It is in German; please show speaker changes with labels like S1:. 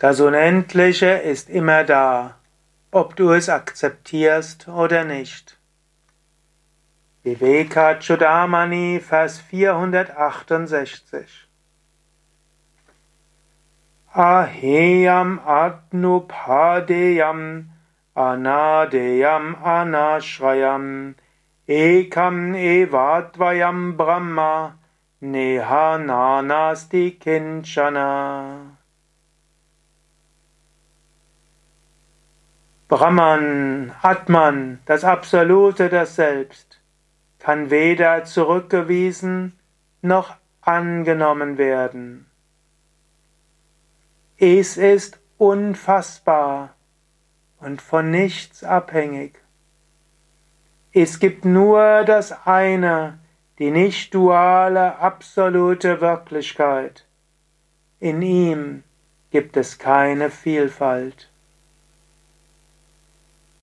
S1: Das Unendliche ist immer da, ob du es akzeptierst oder nicht. Vivekachudamani, Vers 468. Aheyam Adnupadeyam Anadeyam Anashrayam Ekam Evadvayam Brahma Neha Nanasti Kinchana Brahman, Atman, das Absolute, das Selbst, kann weder zurückgewiesen noch angenommen werden. Es ist unfassbar und von nichts abhängig. Es gibt nur das eine, die nicht duale, absolute Wirklichkeit. In ihm gibt es keine Vielfalt.